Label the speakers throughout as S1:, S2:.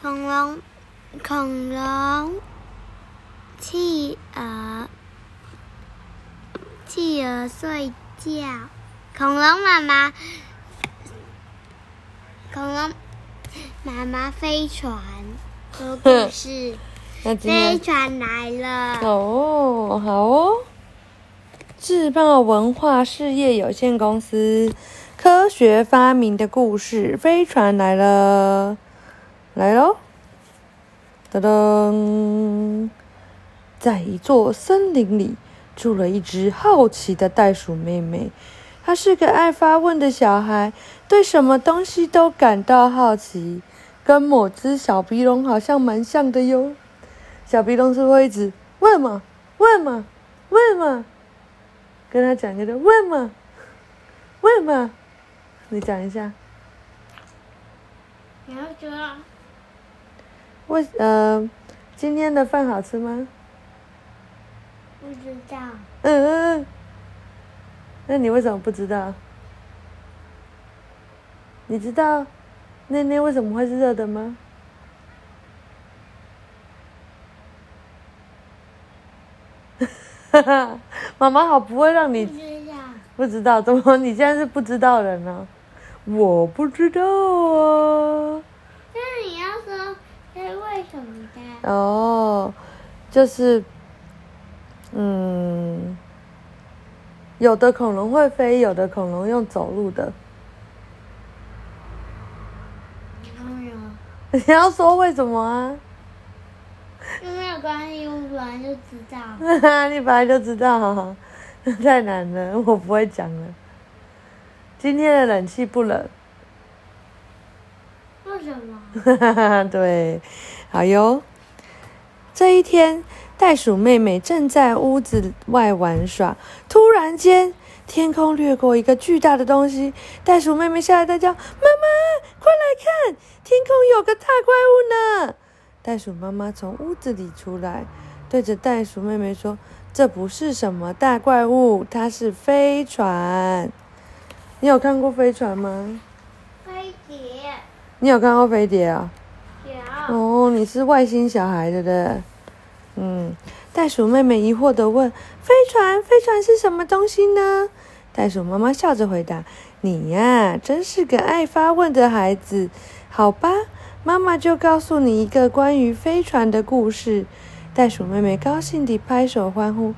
S1: 恐龙，恐龙，企鹅，企鹅睡觉，恐龙妈妈，恐龙妈妈飞船说故事，飞船来了，
S2: 哦，好哦。智茂文化事业有限公司科学发明的故事，飞船来了，来喽！噔噔，在一座森林里住了一只好奇的袋鼠妹妹。她是个爱发问的小孩，对什么东西都感到好奇，跟某只小鼻龙好像蛮像的哟。小鼻龙是会一直问嘛问嘛问嘛，跟他讲一个问嘛问嘛，你讲一下。
S1: 然后说
S2: 为呃，今天的饭好吃吗？
S1: 不知道，
S2: 嗯嗯嗯。那你为什么不知道？你知道那那为什么会是热的吗？哈哈，妈妈好不会让
S1: 不
S2: 你
S1: 知道，
S2: 不知道，怎么你现在是不知道人呢？我不知道啊。
S1: 那你要说是为什么的？
S2: 哦，就是，嗯，有的恐龙会飞，有的恐龙用走路的。你要说为什么啊？
S1: 又没有关系，我本来就知道。
S2: 你本来就知道，太难了，我不会讲了。今天的冷气不冷，
S1: 为什么？
S2: 对，好哟。这一天，袋鼠妹妹正在屋子外玩耍，突然间，天空掠过一个巨大的东西，袋鼠妹妹吓得大叫：“妈妈，快来看，天空有个大怪物呢！”袋鼠妈妈从屋子里出来，对着袋鼠妹妹说：“这不是什么大怪物，它是飞船。你有看过飞船吗？你有看过飞碟啊、
S1: 有
S2: 哦，你是外星小孩，对不对？嗯，袋鼠妹妹疑惑的问：“飞船，飞船是什么东西呢？”袋鼠妈妈笑着回答：“你呀，真是个爱发问的孩子。好吧，妈妈就告诉你一个关于飞船的故事。”袋鼠妹妹高兴地拍手欢呼：“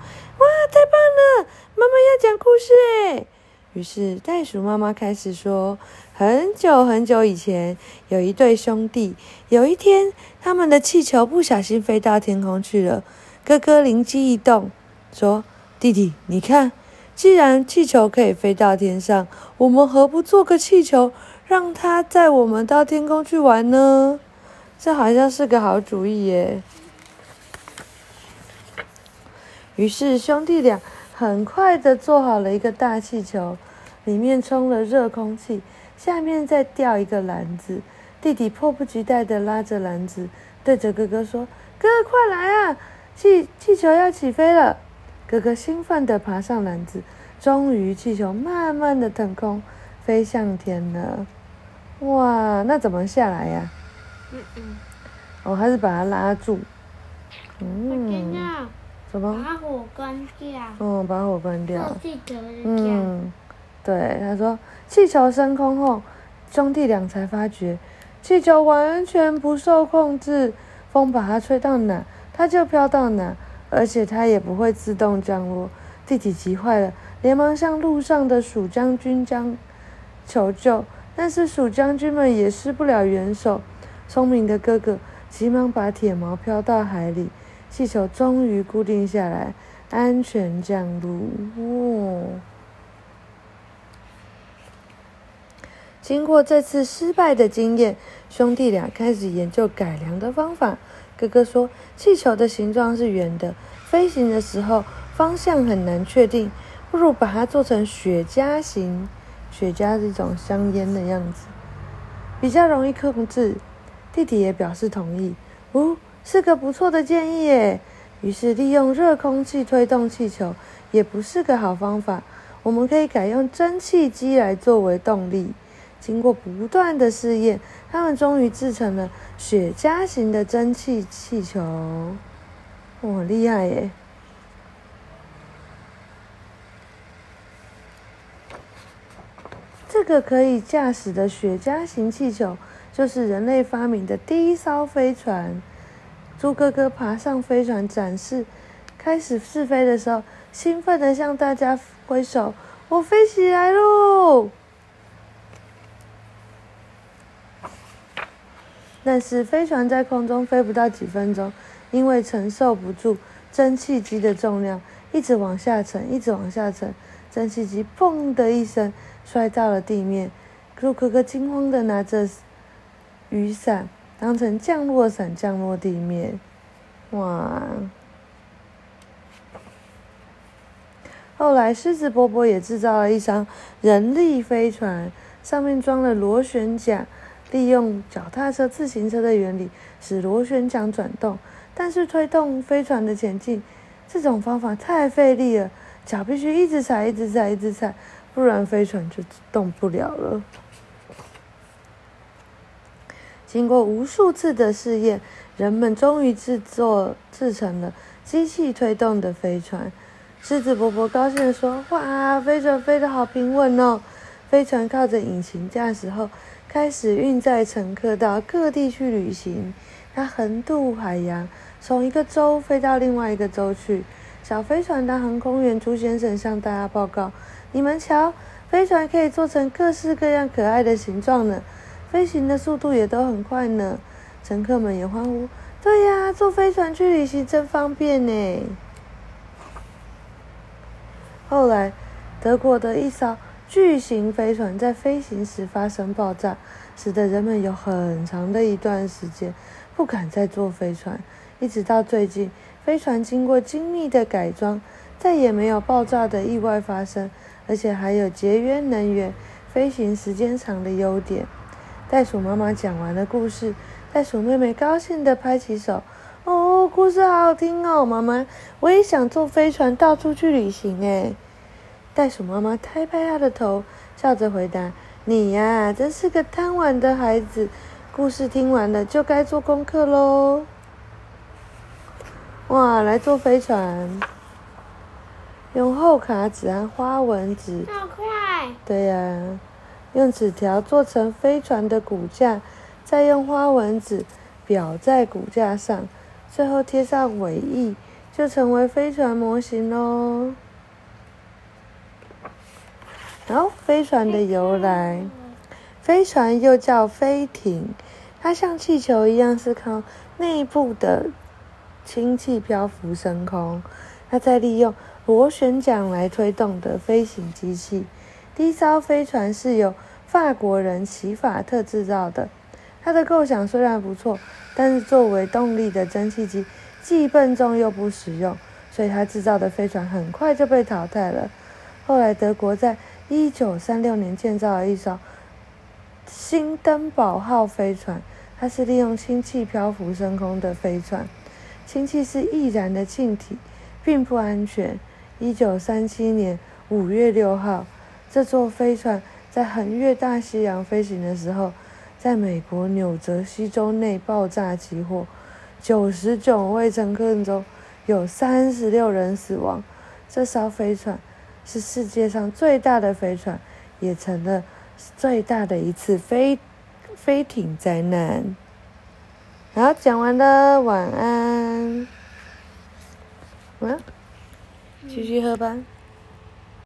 S2: 哇，太棒了！妈妈要讲故事诶！”于是袋鼠妈妈开始说：“很久很久以前，有一对兄弟。有一天，他们的气球不小心飞到天空去了。哥哥灵机一动，说：‘弟弟，你看，既然气球可以飞到天上，我们何不做个气球，让它载我们到天空去玩呢？’这好像是个好主意耶。”于是兄弟俩很快的做好了一个大气球，里面充了热空气，下面再吊一个篮子。弟弟迫不及待的拉着篮子，对着哥哥说：“哥哥，快来啊！气气球要起飞了！”哥哥兴奋的爬上篮子，终于气球慢慢的腾空，飞向天了。哇，那怎么下来呀？
S1: 嗯嗯，
S2: 哦，还是把它拉住。嗯，
S1: 道，
S2: 什么？
S1: 把火关掉，
S2: 嗯，把火关掉。
S1: 做气球。
S2: 嗯，对，他说气球升空后，兄弟俩才发觉气球完全不受控制，风把它吹到哪，它就飘到哪，而且它也不会自动降落。弟弟急坏了，连忙向路上的鼠将军将求救，但是鼠将军们也施不了援手。聪明的哥哥急忙把铁锚飘到海里，气球终于固定下来，安全降落。哦。经过这次失败的经验，兄弟俩开始研究改良的方法。哥哥说，气球的形状是圆的，飞行的时候方向很难确定，不如把它做成雪茄形。雪茄是一种香烟的样子，比较容易控制。弟弟也表示同意。哦，是个不错的建议耶。于是利用热空气推动气球也不是个好方法。我们可以改用蒸汽机来作为动力。经过不断的试验，他们终于制成了雪茄型的蒸汽气球。哇，厉害耶！这个可以驾驶的雪茄型气球，就是人类发明的第一艘飞船。猪哥哥爬上飞船展示，开始试飞的时候，兴奋的向大家挥手：“我飞起来喽！”但是飞船在空中飞不到几分钟，因为承受不住蒸汽机的重量，一直往下沉，一直往下沉。蒸汽机“砰”的一声摔到了地面。猪哥哥惊慌的拿着雨伞，当成降落伞降落地面。哇！后来狮子伯伯也制造了一艘人力飞船，上面装了螺旋桨。利用脚踏车、自行车的原理，使螺旋桨转动。但是推动飞船的前进，这种方法太费力了，脚必须一直踩、一直踩、一直踩，不然飞船就动不了了。经过无数次的试验，人们终于制作制成了机器推动的飞船。狮子伯伯高兴地说：“哇，飞船飞得好平稳哦！飞船靠着引擎驾驶后。”开始运载乘客到各地去旅行，它横渡海洋，从一个州飞到另外一个州去。小飞船的航空员朱先生向大家报告：“你们瞧，飞船可以做成各式各样可爱的形状呢，飞行的速度也都很快呢。”乘客们也欢呼：“对呀，坐飞船去旅行真方便呢。”后来，德国的一艘。巨型飞船在飞行时发生爆炸，使得人们有很长的一段时间不敢再坐飞船。一直到最近，飞船经过精密的改装，再也没有爆炸的意外发生，而且还有节约能源、飞行时间长的优点。袋鼠妈妈讲完了故事，袋鼠妹妹高兴地拍起手：“哦，故事好好听哦，妈妈，我也想坐飞船到处去旅行诶。袋鼠妈妈拍拍它的头，笑着回答：“你呀，真是个贪玩的孩子。故事听完了，就该做功课喽。”哇，来坐飞船，用厚卡纸和花纹纸，
S1: 好快！
S2: 对呀，用纸条做成飞船的骨架，再用花纹纸裱在骨架上，最后贴上尾翼，就成为飞船模型喽。然后飞船的由来，飞船又叫飞艇，它像气球一样是靠内部的氢气漂浮升空，它在利用螺旋桨来推动的飞行机器。第一艘飞船是由法国人齐法特制造的，它的构想虽然不错，但是作为动力的蒸汽机既笨重又不实用，所以他制造的飞船很快就被淘汰了。后来德国在一九三六年建造了一艘新登堡号飞船，它是利用氢气漂浮升空的飞船。氢气是易燃的气体，并不安全。一九三七年五月六号，这座飞船在横越大西洋飞行的时候，在美国纽泽西州内爆炸起火，九十九位乘客中有三十六人死亡。这艘飞船。是世界上最大的飞船，也成了最大的一次飞飞艇灾难。好，讲完了，晚安。嗯，继续喝吧。